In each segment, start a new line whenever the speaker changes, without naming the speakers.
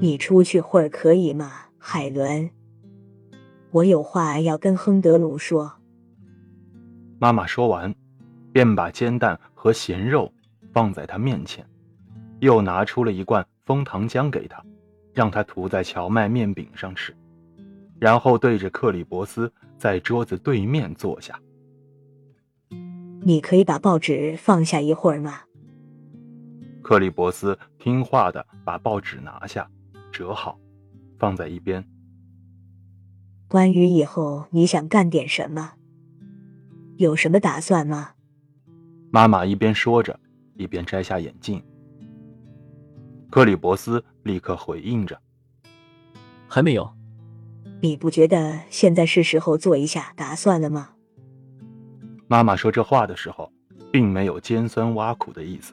你出去会儿可以吗，海伦？我有话要跟亨德鲁说。
妈妈说完，便把煎蛋和咸肉放在他面前，又拿出了一罐枫糖浆给他，让他涂在荞麦面饼上吃，然后对着克里伯斯在桌子对面坐下。
你可以把报纸放下一会儿吗？
克里伯斯听话的把报纸拿下，折好，放在一边。
关于以后你想干点什么？有什么打算吗？
妈妈一边说着，一边摘下眼镜。克里伯斯立刻回应着：“
还没有。”
你不觉得现在是时候做一下打算了吗？
妈妈说这话的时候，并没有尖酸挖苦的意思，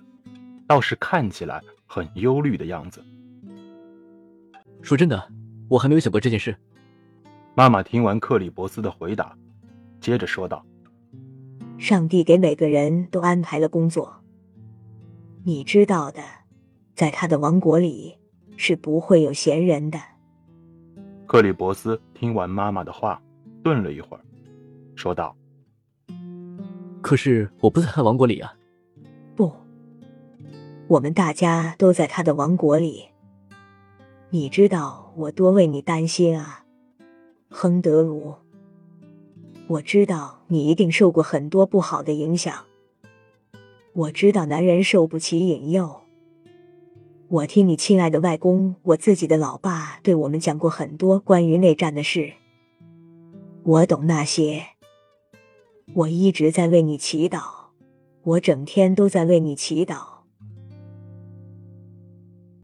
倒是看起来很忧虑的样子。
说真的，我还没有想过这件事。
妈妈听完克里伯斯的回答，接着说道。
上帝给每个人都安排了工作，你知道的，在他的王国里是不会有闲人的。
克里伯斯听完妈妈的话，顿了一会儿，说道：“
可是我不在他王国里啊。”“
不，我们大家都在他的王国里。你知道我多为你担心啊，亨德鲁。”我知道你一定受过很多不好的影响。我知道男人受不起引诱。我听你亲爱的外公，我自己的老爸对我们讲过很多关于内战的事。我懂那些。我一直在为你祈祷，我整天都在为你祈祷。